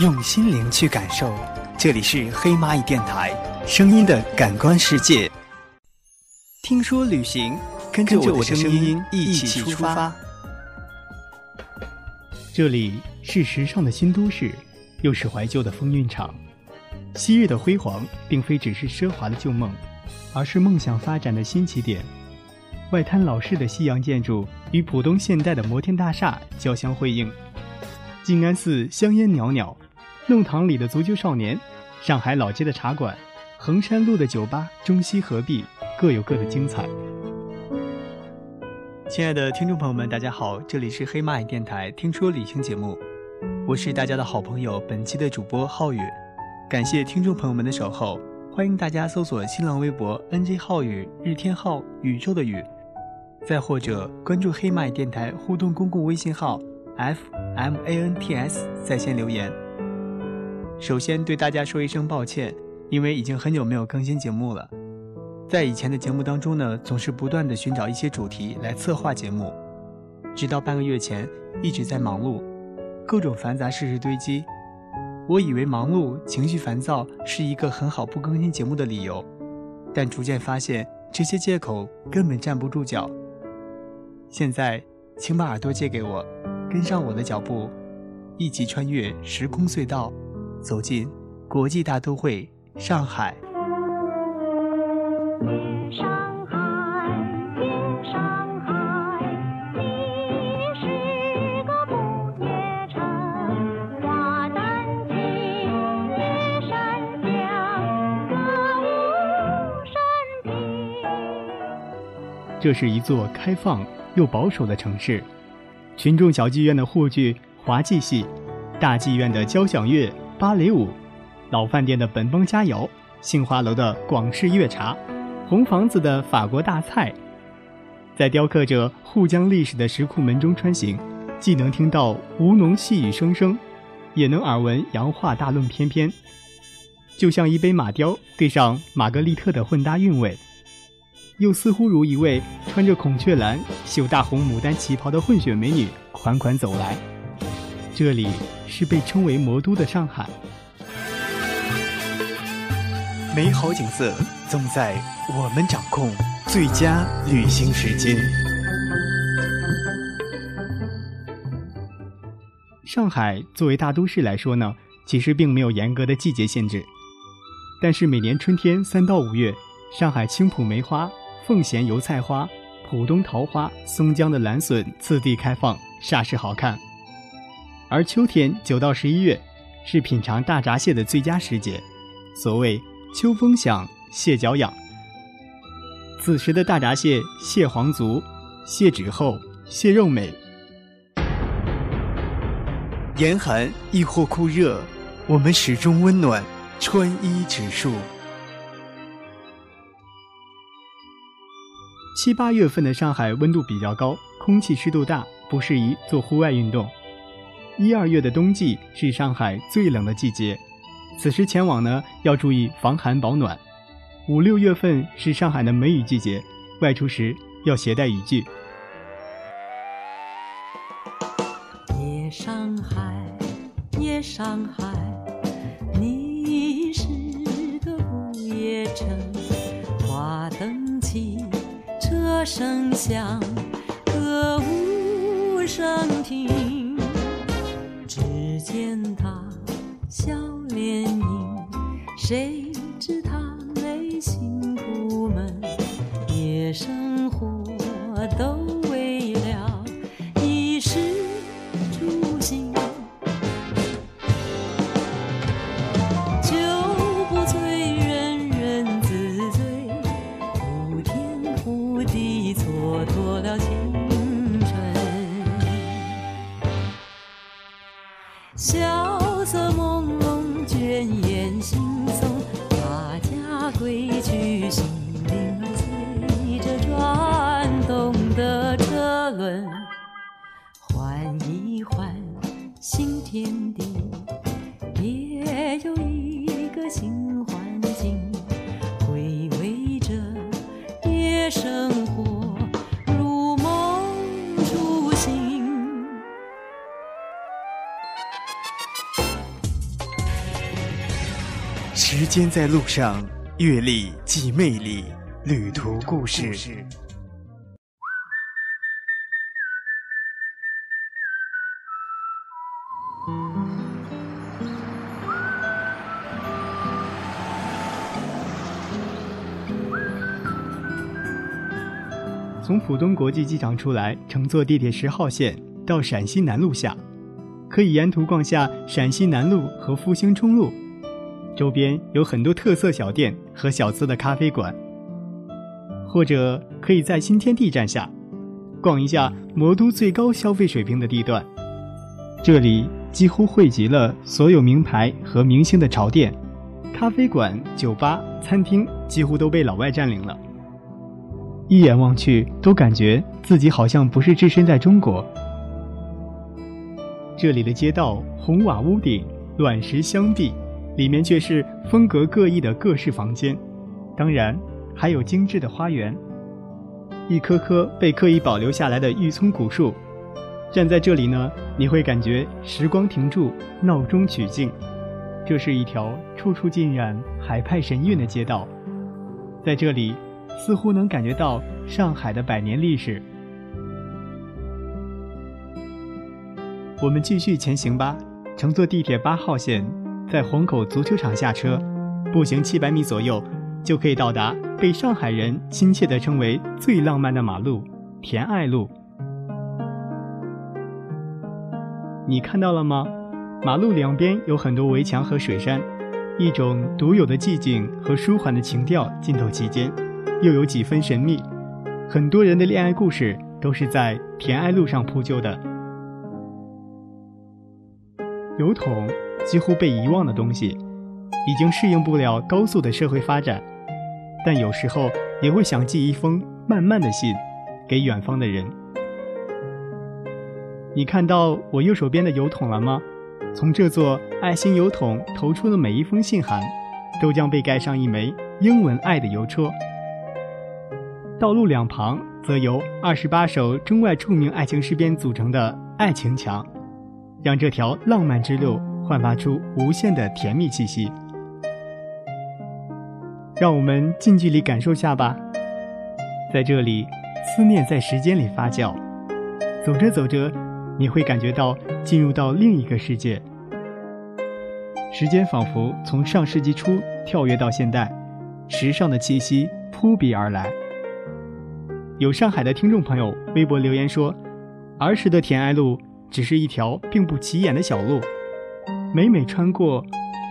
用心灵去感受。这里是黑蚂蚁电台，声音的感官世界。听说旅行，跟着我的声音一起出发。这里是时尚的新都市，又是怀旧的风韵场。昔日的辉煌，并非只是奢华的旧梦，而是梦想发展的新起点。外滩老式的西洋建筑与浦东现代的摩天大厦交相辉映。静安寺香烟袅袅，弄堂里的足球少年，上海老街的茶馆，衡山路的酒吧，中西合璧，各有各的精彩。亲爱的听众朋友们，大家好，这里是黑蚂蚁电台听说旅行节目，我是大家的好朋友，本期的主播浩宇。感谢听众朋友们的守候，欢迎大家搜索新浪微博 “nj 浩宇”、“日天浩”、“宇宙的宇”，再或者关注黑蚂蚁电台互动公共微信号 “fmants” 在线留言。首先对大家说一声抱歉，因为已经很久没有更新节目了。在以前的节目当中呢，总是不断的寻找一些主题来策划节目，直到半个月前一直在忙碌，各种繁杂事事堆积。我以为忙碌、情绪烦躁是一个很好不更新节目的理由，但逐渐发现这些借口根本站不住脚。现在，请把耳朵借给我，跟上我的脚步，一起穿越时空隧道，走进国际大都会上海。上海，上海，你是个不夜城。花丹青，夜山香，歌舞升平。这是一座开放又保守的城市，群众小剧院的沪剧、滑稽戏，大剧院的交响乐、芭蕾舞，老饭店的本帮佳肴，杏花楼的广式粤茶，红房子的法国大菜，在雕刻着沪江历史的石库门中穿行，既能听到吴侬细语声声，也能耳闻洋话大论翩翩，就像一杯马雕对上玛格丽特的混搭韵味。又似乎如一位穿着孔雀蓝、绣大红牡丹旗袍的混血美女款款走来。这里是被称为魔都的上海。美好景色总在我们掌控，最佳旅行时间。上海作为大都市来说呢，其实并没有严格的季节限制，但是每年春天三到五月，上海青浦梅花、奉贤油菜花、浦东桃花、松江的蓝笋次第开放，煞是好看。而秋天九到十一月，是品尝大闸蟹的最佳时节，所谓秋风响，蟹脚痒。此时的大闸蟹，蟹黄足，蟹脂厚，蟹肉美，严寒亦或酷热，我们始终温暖，穿衣指数。七八月份的上海温度比较高，空气湿度大，不适宜做户外运动。一二月的冬季是上海最冷的季节，此时前往呢要注意防寒保暖。五六月份是上海的梅雨季节，外出时要携带雨具。夜上海，夜上海，你是个不夜城。花灯起，车声响，歌舞升平。只见他笑脸迎，谁时间在路上，阅历即魅力，旅途故事。从浦东国际机场出来，乘坐地铁十号线到陕西南路下，可以沿途逛下陕西南路和复兴中路，周边有很多特色小店和小资的咖啡馆。或者可以在新天地站下，逛一下魔都最高消费水平的地段，这里几乎汇集了所有名牌和明星的潮店，咖啡馆、酒吧、餐厅几乎都被老外占领了。一眼望去，都感觉自己好像不是置身在中国。这里的街道红瓦屋顶、卵石相壁，里面却是风格各异的各式房间，当然还有精致的花园。一棵棵被刻意保留下来的玉葱古树，站在这里呢，你会感觉时光停住，闹中取静。这是一条处处浸染海派神韵的街道，在这里。似乎能感觉到上海的百年历史。我们继续前行吧，乘坐地铁八号线，在虹口足球场下车，步行七百米左右，就可以到达被上海人亲切地称为最浪漫的马路——田爱路。你看到了吗？马路两边有很多围墙和水杉，一种独有的寂静和舒缓的情调浸透其间。又有几分神秘，很多人的恋爱故事都是在田爱路上铺就的。邮筒几乎被遗忘的东西，已经适应不了高速的社会发展，但有时候也会想寄一封慢慢的信，给远方的人。你看到我右手边的邮筒了吗？从这座爱心邮筒投出的每一封信函，都将被盖上一枚英文“爱”的邮戳。道路两旁则由二十八首中外著名爱情诗篇组成的爱情墙，让这条浪漫之路焕发出无限的甜蜜气息。让我们近距离感受下吧，在这里，思念在时间里发酵，走着走着，你会感觉到进入到另一个世界。时间仿佛从上世纪初跳跃到现代，时尚的气息扑鼻而来。有上海的听众朋友微博留言说：“儿时的田爱路只是一条并不起眼的小路，每每穿过，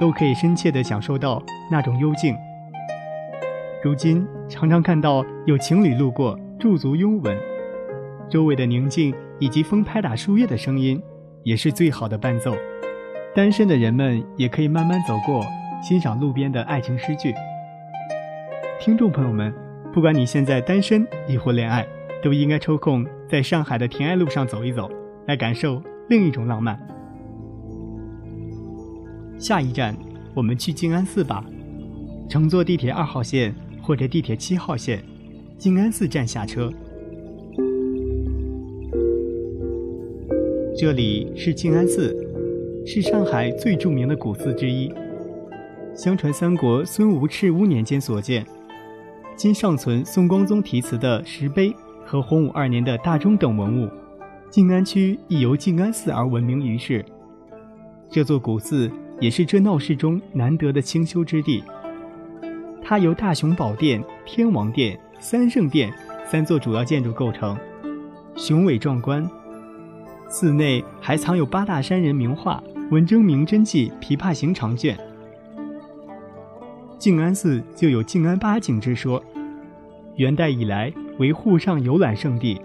都可以深切地享受到那种幽静。如今常常看到有情侣路过，驻足拥吻，周围的宁静以及风拍打树叶的声音，也是最好的伴奏。单身的人们也可以慢慢走过，欣赏路边的爱情诗句。听众朋友们。”不管你现在单身亦或恋爱，都应该抽空在上海的田爱路上走一走，来感受另一种浪漫。下一站，我们去静安寺吧。乘坐地铁二号线或者地铁七号线，静安寺站下车。这里是静安寺，是上海最著名的古寺之一，相传三国孙吴赤乌年间所建。今尚存宋光宗题词的石碑和洪武二年的大钟等文物，静安区亦由静安寺而闻名于世。这座古寺也是这闹市中难得的清修之地。它由大雄宝殿、天王殿、三圣殿三座主要建筑构成，雄伟壮观。寺内还藏有八大山人名画、文征明真迹、琵琶行长卷。静安寺就有静安八景之说，元代以来为沪上游览胜地，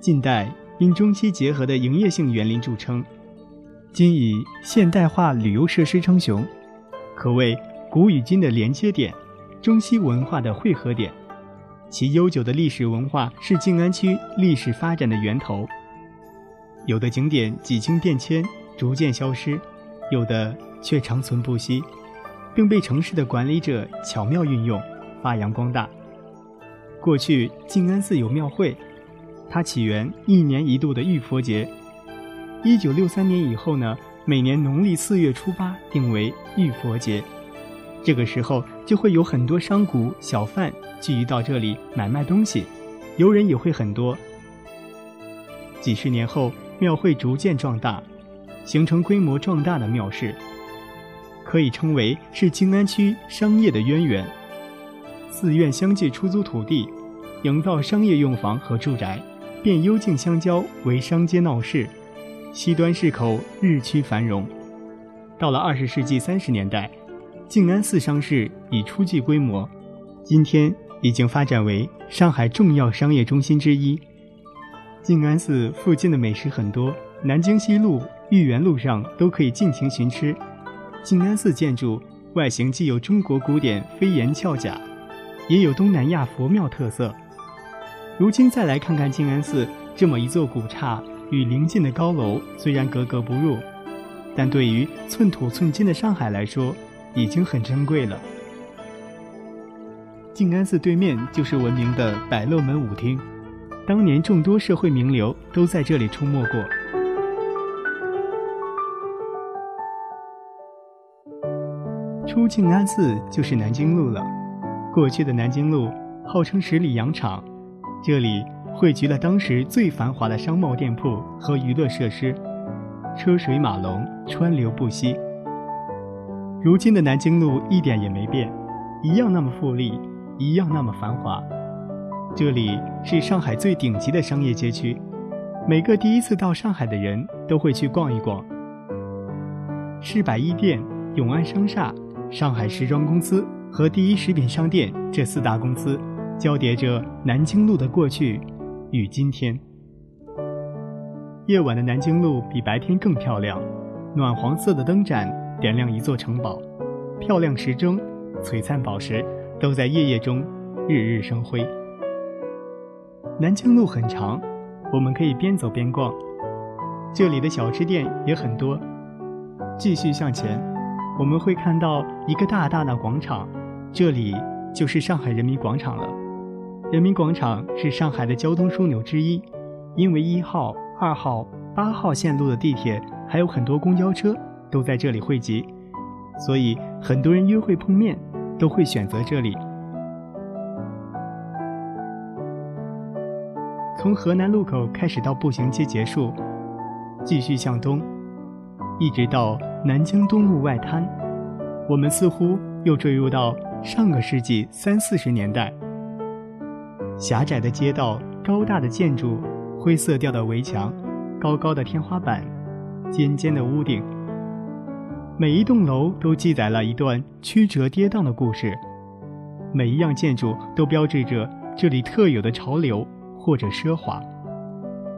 近代因中西结合的营业性园林著称，今以现代化旅游设施称雄，可谓古与今的连接点，中西文化的汇合点。其悠久的历史文化是静安区历史发展的源头。有的景点几经变迁，逐渐消失，有的却长存不息。并被城市的管理者巧妙运用，发扬光大。过去静安寺有庙会，它起源一年一度的浴佛节。一九六三年以后呢，每年农历四月初八定为浴佛节。这个时候就会有很多商贾、小贩聚集到这里买卖东西，游人也会很多。几十年后，庙会逐渐壮大，形成规模壮大的庙市，可以称为是静安区商业的渊源。寺院相继出租土地，营造商业用房和住宅，变幽静相交为商街闹市，西端市口日趋繁荣。到了二十世纪三十年代，静安寺商市已初具规模，今天已经发展为上海重要商业中心之一。静安寺附近的美食很多，南京西路、豫园路上都可以尽情寻吃。静安寺建筑外形既有中国古典飞檐翘甲，也有东南亚佛庙特色。如今再来看看静安寺这么一座古刹，与邻近的高楼虽然格格不入，但对于寸土寸金的上海来说，已经很珍贵了。静安寺对面就是闻名的百乐门舞厅。当年众多社会名流都在这里出没过。出静安寺就是南京路了。过去的南京路号称十里洋场，这里汇聚了当时最繁华的商贸店铺和娱乐设施，车水马龙，川流不息。如今的南京路一点也没变，一样那么富丽，一样那么繁华。这里是上海最顶级的商业街区，每个第一次到上海的人都会去逛一逛。是百亿店、永安商厦、上海时装公司和第一食品商店这四大公司，交叠着南京路的过去与今天。夜晚的南京路比白天更漂亮，暖黄色的灯盏点亮一座城堡，漂亮时钟、璀璨宝石都在夜夜中日日生辉。南京路很长，我们可以边走边逛。这里的小吃店也很多。继续向前，我们会看到一个大大的广场，这里就是上海人民广场了。人民广场是上海的交通枢纽之一，因为一号、二号、八号线路的地铁还有很多公交车都在这里汇集，所以很多人约会碰面都会选择这里。从河南路口开始到步行街结束，继续向东，一直到南京东路外滩，我们似乎又坠入到上个世纪三四十年代。狭窄的街道，高大的建筑，灰色调的围墙，高高的天花板，尖尖的屋顶。每一栋楼都记载了一段曲折跌宕的故事，每一样建筑都标志着这里特有的潮流。或者奢华，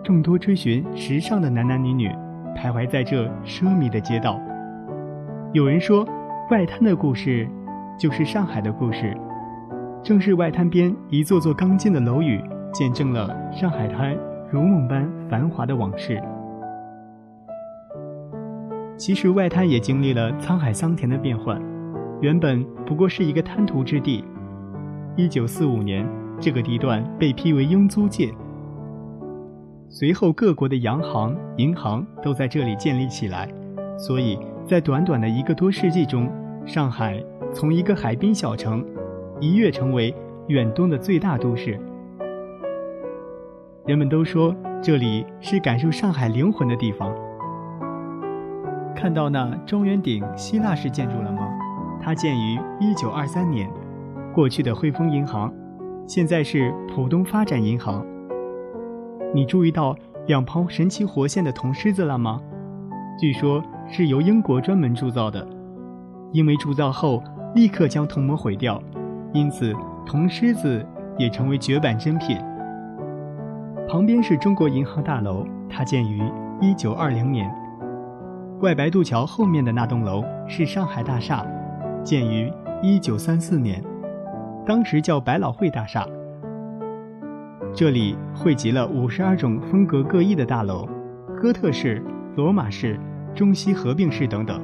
众多追寻时尚的男男女女徘徊在这奢靡的街道。有人说，外滩的故事就是上海的故事。正是外滩边一座座刚劲的楼宇，见证了上海滩如梦般繁华的往事。其实，外滩也经历了沧海桑田的变幻。原本不过是一个滩涂之地。一九四五年。这个地段被批为英租界。随后，各国的洋行、银行都在这里建立起来，所以在短短的一个多世纪中，上海从一个海滨小城一跃成为远东的最大都市。人们都说这里是感受上海灵魂的地方。看到那中圆顶希腊式建筑了吗？它建于一九二三年，过去的汇丰银行。现在是浦东发展银行。你注意到两旁神奇活现的铜狮子了吗？据说是由英国专门铸造的，因为铸造后立刻将铜模毁掉，因此铜狮子也成为绝版珍品。旁边是中国银行大楼，它建于一九二零年。外白渡桥后面的那栋楼是上海大厦，建于一九三四年。当时叫百老汇大厦，这里汇集了五十二种风格各异的大楼，哥特式、罗马式、中西合并式等等，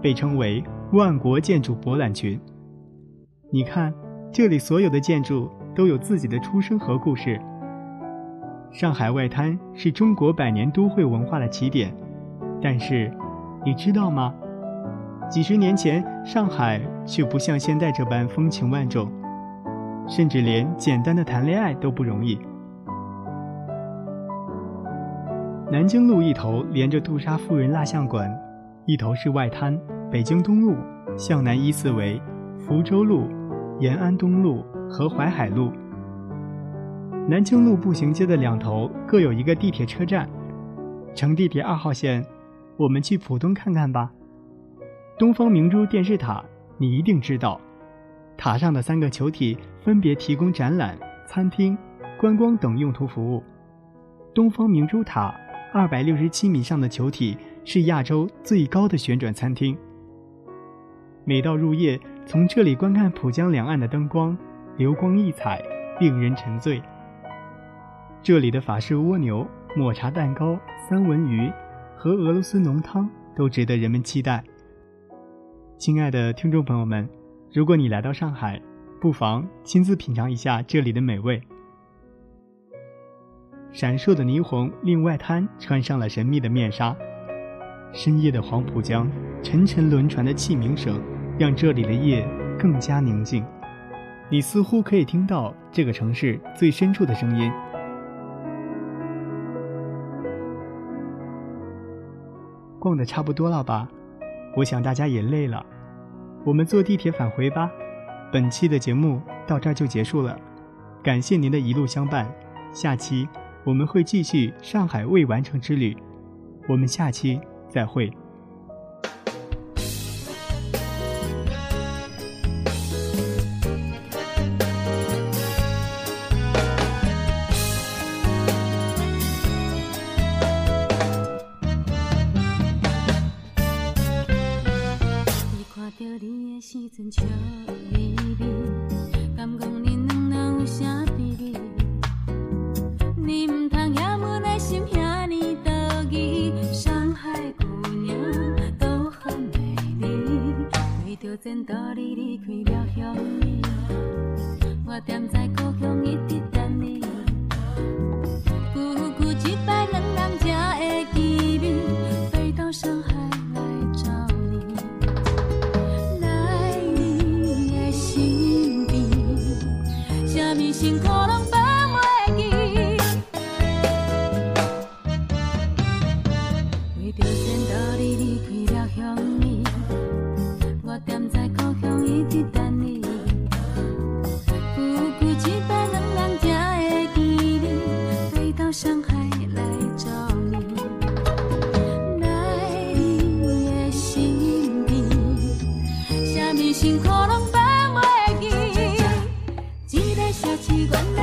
被称为万国建筑博览群。你看，这里所有的建筑都有自己的出身和故事。上海外滩是中国百年都会文化的起点，但是，你知道吗？几十年前，上海却不像现在这般风情万种，甚至连简单的谈恋爱都不容易。南京路一头连着杜莎夫人蜡像馆，一头是外滩。北京东路向南依次为福州路、延安东路和淮海路。南京路步行街的两头各有一个地铁车站。乘地铁二号线，我们去浦东看看吧。东方明珠电视塔，你一定知道，塔上的三个球体分别提供展览、餐厅、观光等用途服务。东方明珠塔二百六十七米上的球体是亚洲最高的旋转餐厅。每到入夜，从这里观看浦江两岸的灯光，流光溢彩，令人沉醉。这里的法式蜗牛、抹茶蛋糕、三文鱼和俄罗斯浓汤都值得人们期待。亲爱的听众朋友们，如果你来到上海，不妨亲自品尝一下这里的美味。闪烁的霓虹令外滩穿上了神秘的面纱，深夜的黄浦江，沉沉轮船的器鸣声，让这里的夜更加宁静。你似乎可以听到这个城市最深处的声音。逛的差不多了吧？我想大家也累了，我们坐地铁返回吧。本期的节目到这儿就结束了，感谢您的一路相伴。下期我们会继续上海未完成之旅，我们下期再会。记。一个